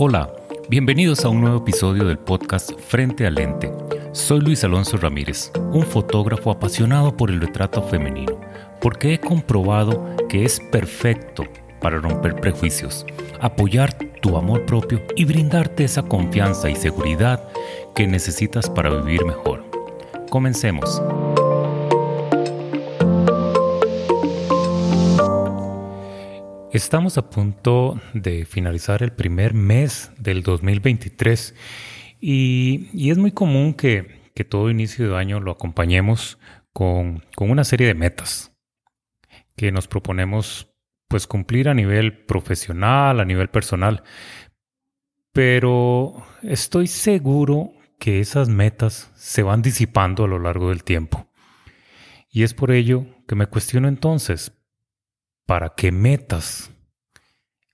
Hola, bienvenidos a un nuevo episodio del podcast Frente al Lente. Soy Luis Alonso Ramírez, un fotógrafo apasionado por el retrato femenino, porque he comprobado que es perfecto para romper prejuicios, apoyar tu amor propio y brindarte esa confianza y seguridad que necesitas para vivir mejor. Comencemos. Estamos a punto de finalizar el primer mes del 2023 y, es muy común que, todo inicio de año lo acompañemos con, con una serie de metas que nos proponemos pues cumplir a nivel profesional, a nivel personal. Pero estoy seguro que esas metas se van disipando a lo largo del tiempo. Y es por ello que me cuestiono entonces, ¿para qué metas?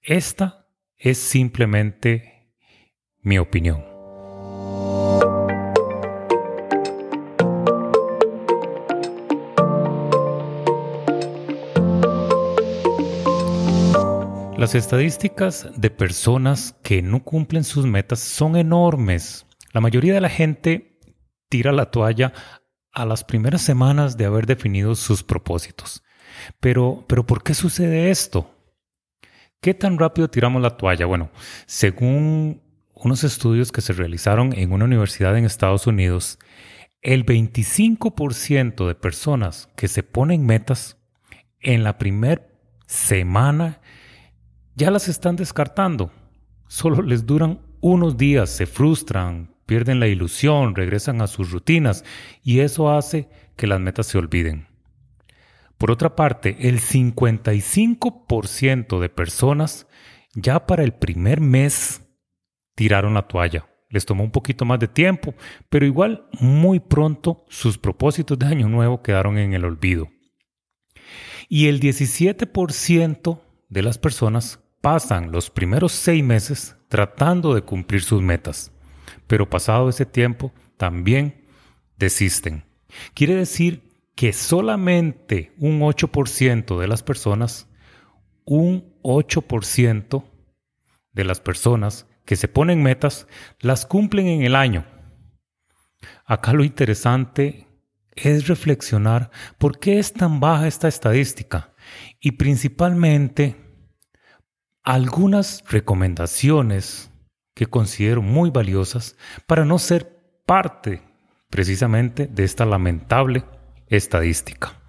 Esta es simplemente mi opinión. Las estadísticas de personas que no cumplen sus metas son enormes. La mayoría de la gente tira la toalla a las primeras semanas de haber definido sus propósitos. Pero, pero ¿por qué sucede esto? ¿Qué tan rápido tiramos la toalla? Bueno, según unos estudios que se realizaron en una universidad en Estados Unidos, el 25% de personas que se ponen metas en la primera semana ya las están descartando. Solo les duran unos días, se frustran, pierden la ilusión, regresan a sus rutinas y eso hace que las metas se olviden. Por otra parte, el 55% de personas ya para el primer mes tiraron la toalla. Les tomó un poquito más de tiempo, pero igual muy pronto sus propósitos de año nuevo quedaron en el olvido. Y el 17% de las personas pasan los primeros seis meses tratando de cumplir sus metas, pero pasado ese tiempo también desisten. Quiere decir que solamente un 8% de las personas, un 8% de las personas que se ponen metas, las cumplen en el año. Acá lo interesante es reflexionar por qué es tan baja esta estadística y principalmente algunas recomendaciones que considero muy valiosas para no ser parte precisamente de esta lamentable estadística.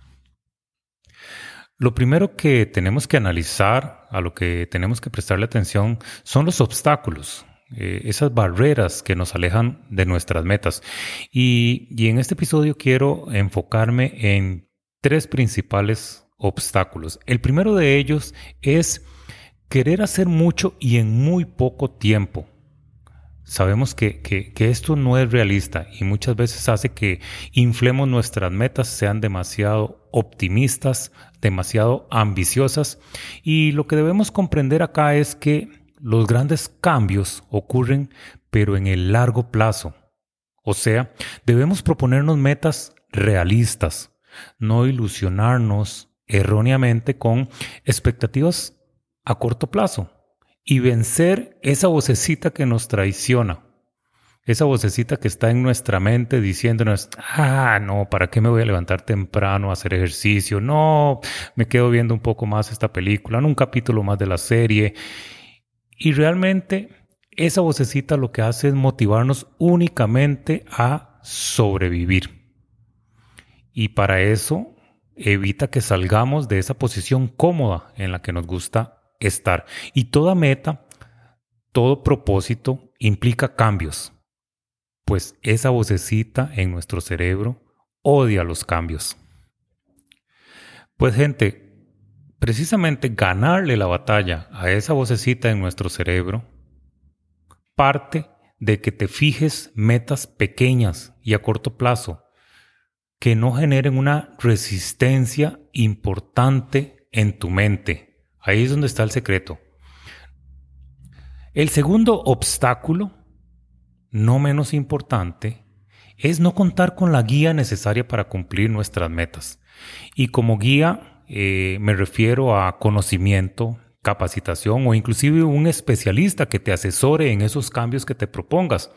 Lo primero que tenemos que analizar, a lo que tenemos que prestarle atención, son los obstáculos, eh, esas barreras que nos alejan de nuestras metas. Y, y en este episodio quiero enfocarme en tres principales obstáculos. El primero de ellos es querer hacer mucho y en muy poco tiempo. Sabemos que, esto no es realista y muchas veces hace que inflemos nuestras metas, sean demasiado optimistas, demasiado ambiciosas. Y lo que debemos comprender acá es que los grandes cambios ocurren, pero en el largo plazo. O sea, debemos proponernos metas realistas, no ilusionarnos erróneamente con expectativas a corto plazo y vencer esa vocecita que nos traiciona. Esa vocecita que está en nuestra mente diciéndonos, ah, no, ¿para qué me voy a levantar temprano a hacer ejercicio? No, me quedo viendo un poco más esta película, en un capítulo más de la serie. Y realmente esa vocecita lo que hace es motivarnos únicamente a sobrevivir. Y para eso evita que salgamos de esa posición cómoda en la que nos gusta estar. Y toda meta, todo propósito implica cambios, pues esa vocecita en nuestro cerebro odia los cambios. Pues gente, precisamente ganarle la batalla a esa vocecita en nuestro cerebro parte de que te fijes metas pequeñas y a corto plazo que no generen una resistencia importante en tu mente Ahí es donde está el secreto. El segundo obstáculo, no menos importante, es no contar con la guía necesaria para cumplir nuestras metas. Y como guía eh, me refiero a conocimiento, capacitación o inclusive un especialista que te asesore en esos cambios que te propongas.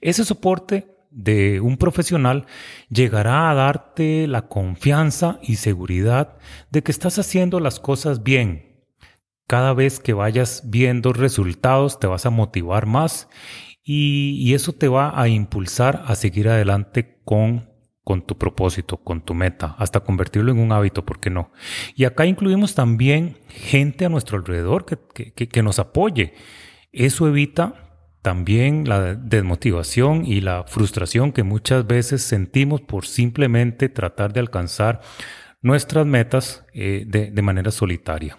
Ese soporte de un profesional llegará a darte la confianza y seguridad de que estás haciendo las cosas bien. Cada vez que vayas viendo resultados te vas a motivar más y, eso te va a impulsar a seguir adelante con con tu propósito, con tu meta, hasta convertirlo en un hábito, ¿por qué no? Y acá incluimos también gente a nuestro alrededor que, que, nos apoye. Eso evita también la desmotivación y la frustración que muchas veces sentimos por simplemente tratar de alcanzar nuestras metas eh, de, de manera solitaria.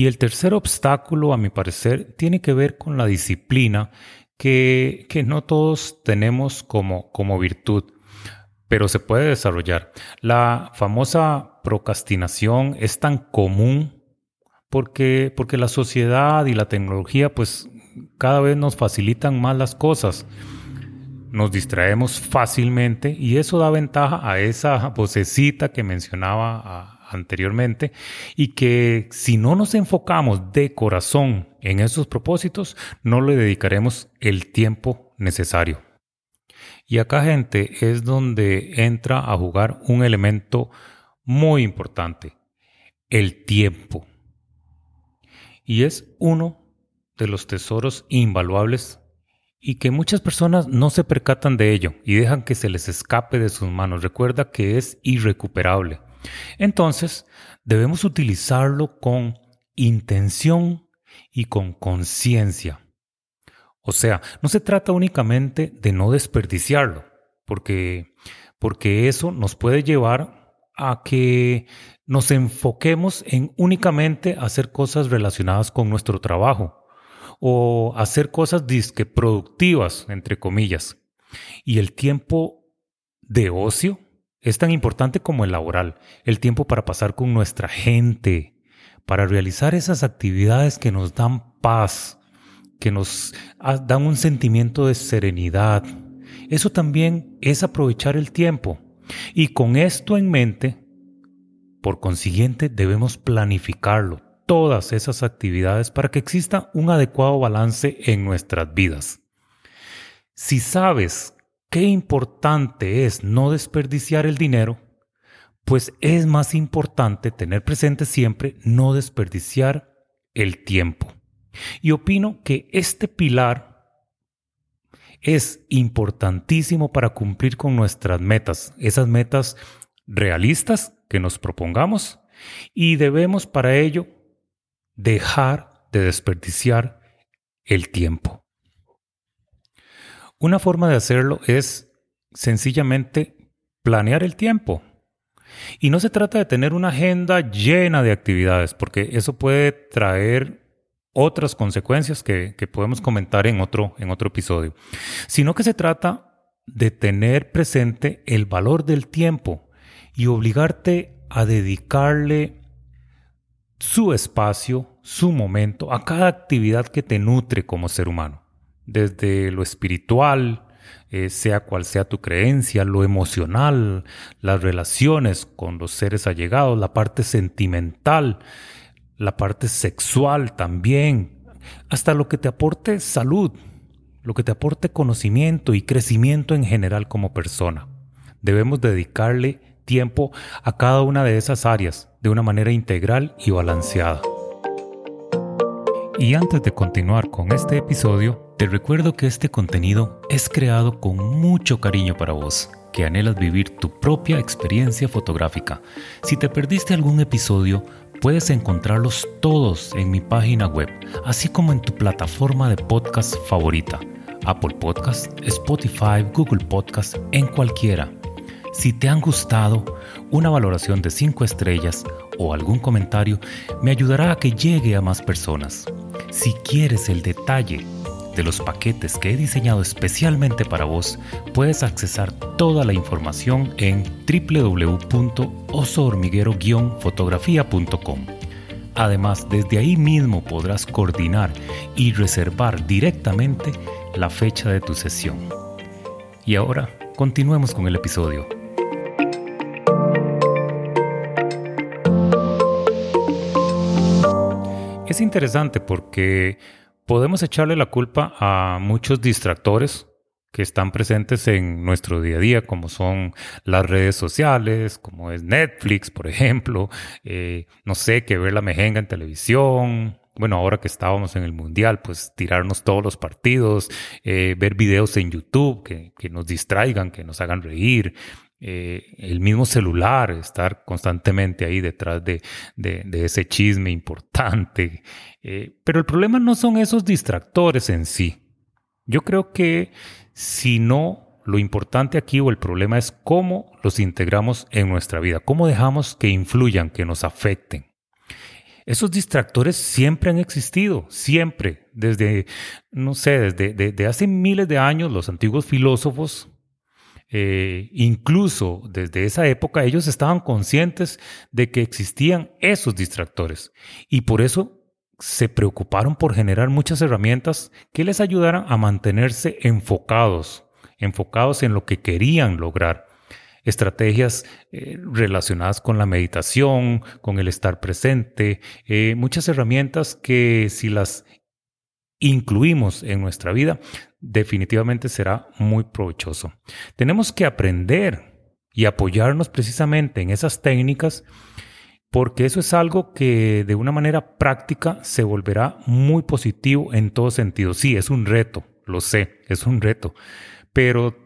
Y el tercer obstáculo, a mi parecer, tiene que ver con la disciplina que, que no todos tenemos como, como virtud pero se puede desarrollar. La famosa procrastinación es tan común porque, porque la sociedad y la tecnología pues cada vez nos facilitan más las cosas. Nos distraemos fácilmente y eso da ventaja a esa vocecita que mencionaba anteriormente y que si no nos enfocamos de corazón en esos propósitos, no le dedicaremos el tiempo necesario. Y acá, gente, es donde entra a jugar un elemento muy importante, el tiempo. Y es uno de los tesoros invaluables y que muchas personas no se percatan de ello y dejan que se les escape de sus manos. Recuerda que es irrecuperable. Entonces, debemos utilizarlo con intención y con conciencia. O sea, no se trata únicamente de no desperdiciarlo, porque, porque eso nos puede llevar a que nos enfoquemos en únicamente hacer cosas relacionadas con nuestro trabajo o hacer cosas disque productivas, entre comillas. Y el tiempo de ocio es tan importante como el laboral, el tiempo para pasar con nuestra gente, para realizar esas actividades que nos dan paz, que nos dan un sentimiento de serenidad. Eso también es aprovechar el tiempo. Y con esto en mente, por consiguiente, debemos planificarlo, todas esas actividades, para que exista un adecuado balance en nuestras vidas. Si sabes qué importante es no desperdiciar el dinero, pues es más importante tener presente siempre no desperdiciar el tiempo. Y opino que este pilar es importantísimo para cumplir con nuestras metas, esas metas realistas que nos propongamos y debemos para ello dejar de desperdiciar el tiempo. Una forma de hacerlo es sencillamente planear el tiempo. Y no se trata de tener una agenda llena de actividades, porque eso puede traer otras consecuencias que, podemos comentar en otro, en otro episodio, sino que se trata de tener presente el valor del tiempo y obligarte a dedicarle su espacio, su momento a cada actividad que te nutre como ser humano, desde lo espiritual, eh, sea cual sea tu creencia, lo emocional, las relaciones con los seres allegados, la parte sentimental, la parte sexual también, hasta lo que te aporte salud, lo que te aporte conocimiento y crecimiento en general como persona. Debemos dedicarle tiempo a cada una de esas áreas de una manera integral y balanceada. Y antes de continuar con este episodio, te recuerdo que este contenido es creado con mucho cariño para vos, que anhelas vivir tu propia experiencia fotográfica. Si te perdiste algún episodio, Puedes encontrarlos todos en mi página web, así como en tu plataforma de podcast favorita, Apple Podcast, Spotify, Google Podcast, en cualquiera. Si te han gustado, una valoración de 5 estrellas o algún comentario me ayudará a que llegue a más personas. Si quieres el detalle de los paquetes que he diseñado especialmente para vos, puedes accesar toda la información en www.osohormiguero-fotografía.com. Además, desde ahí mismo podrás coordinar y reservar directamente la fecha de tu sesión. Y ahora, continuemos con el episodio. Es interesante porque podemos echarle la culpa a muchos distractores que están presentes en nuestro día a día, como son las redes sociales, como es Netflix, por ejemplo, eh, no sé, que ver la mejenga en televisión, bueno, ahora que estábamos en el Mundial, pues tirarnos todos los partidos, eh, ver videos en YouTube que, que, nos distraigan, que nos hagan reír, eh, el mismo celular, estar constantemente ahí detrás de, de, ese chisme importante. Eh, pero el problema no son esos distractores en sí. Yo creo que si no, lo importante aquí o el problema es cómo los integramos en nuestra vida, cómo dejamos que influyan, que nos afecten. Esos distractores siempre han existido, siempre, desde, no sé, desde, hace miles de años los antiguos filósofos, eh, incluso desde esa época, ellos estaban conscientes de que existían esos distractores. Y por eso se preocuparon por generar muchas herramientas que les ayudaran a mantenerse enfocados, enfocados en lo que querían lograr. Estrategias eh, relacionadas con la meditación, con el estar presente, eh, muchas herramientas que si las incluimos en nuestra vida, definitivamente será muy provechoso. Tenemos que aprender y apoyarnos precisamente en esas técnicas porque eso es algo que de una manera práctica se volverá muy positivo en todo sentido. Sí, es un reto, lo sé, es un reto, pero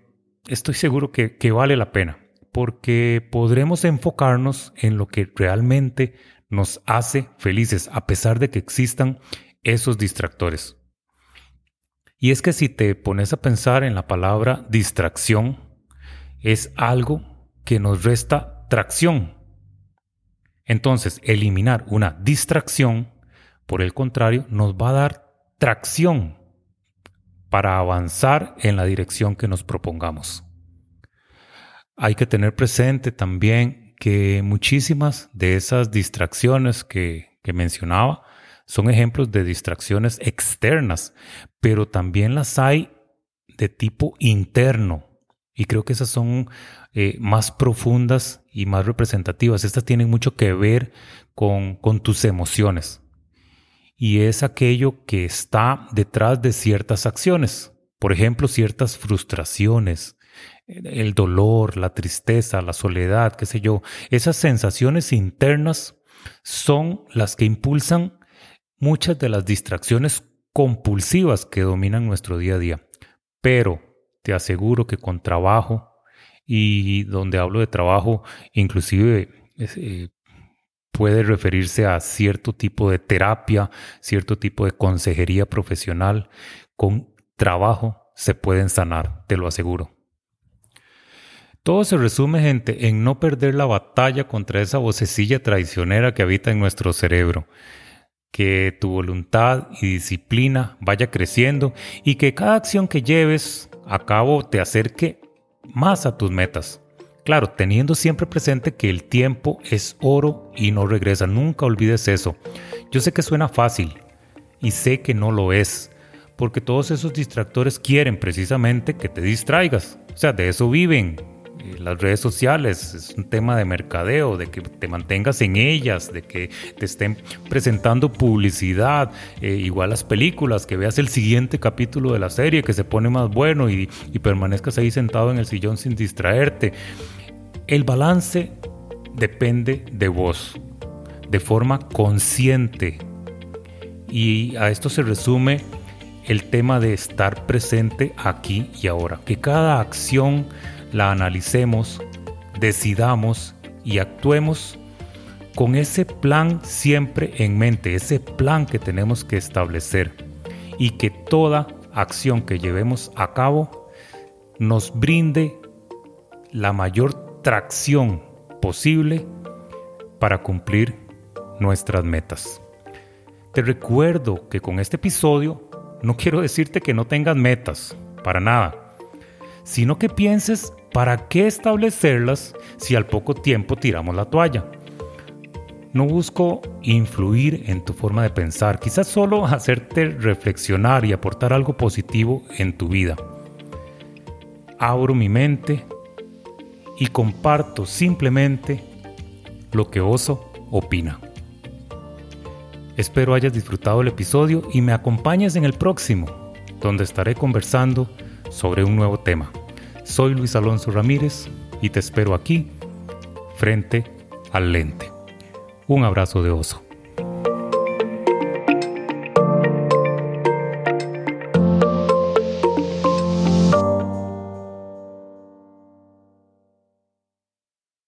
estoy seguro que, que vale la pena porque podremos enfocarnos en lo que realmente nos hace felices, a pesar de que existan esos distractores. Y es que si te pones a pensar en la palabra distracción, es algo que nos resta tracción. Entonces, eliminar una distracción, por el contrario, nos va a dar tracción para avanzar en la dirección que nos propongamos. Hay que tener presente también que muchísimas de esas distracciones que, mencionaba son ejemplos de distracciones externas, pero también las hay de tipo interno. Y creo que esas son eh, más profundas y más representativas. Estas tienen mucho que ver con, con tus emociones. Y es aquello que está detrás de ciertas acciones. Por ejemplo, ciertas frustraciones, el dolor, la tristeza, la soledad, qué sé yo, esas sensaciones internas son las que impulsan muchas de las distracciones compulsivas que dominan nuestro día a día. Pero te aseguro que con trabajo, y donde hablo de trabajo, inclusive eh, puede referirse a cierto tipo de terapia, cierto tipo de consejería profesional, con trabajo se pueden sanar, te lo aseguro. Todo se resume, gente, en no perder la batalla contra esa vocecilla traicionera que habita en nuestro cerebro. Que tu voluntad y disciplina vaya creciendo y que cada acción que lleves a cabo te acerque más a tus metas. Claro, teniendo siempre presente que el tiempo es oro y no regresa. Nunca olvides eso. Yo sé que suena fácil y sé que no lo es, porque todos esos distractores quieren precisamente que te distraigas. O sea, de eso viven, las redes sociales, es un tema de mercadeo, de que te mantengas en ellas, de que te estén presentando publicidad, eh, igual las películas, que veas el siguiente capítulo de la serie que se pone más bueno y, y permanezcas ahí sentado en el sillón sin distraerte. El balance depende de vos, de forma consciente. Y a esto se resume el tema de estar presente aquí y ahora, que cada acción la analicemos, decidamos y actuemos con ese plan siempre en mente, ese plan que tenemos que establecer y que toda acción que llevemos a cabo nos brinde la mayor tracción posible para cumplir nuestras metas. Te recuerdo que con este episodio no quiero decirte que no tengas metas, para nada, sino que pienses ¿Para qué establecerlas si al poco tiempo tiramos la toalla? No busco influir en tu forma de pensar, quizás solo hacerte reflexionar y aportar algo positivo en tu vida. Abro mi mente y comparto simplemente lo que Oso opina. Espero hayas disfrutado el episodio y me acompañes en el próximo, donde estaré conversando sobre un nuevo tema. Soy Luis Alonso Ramírez y te espero aquí, frente al lente. Un abrazo de oso.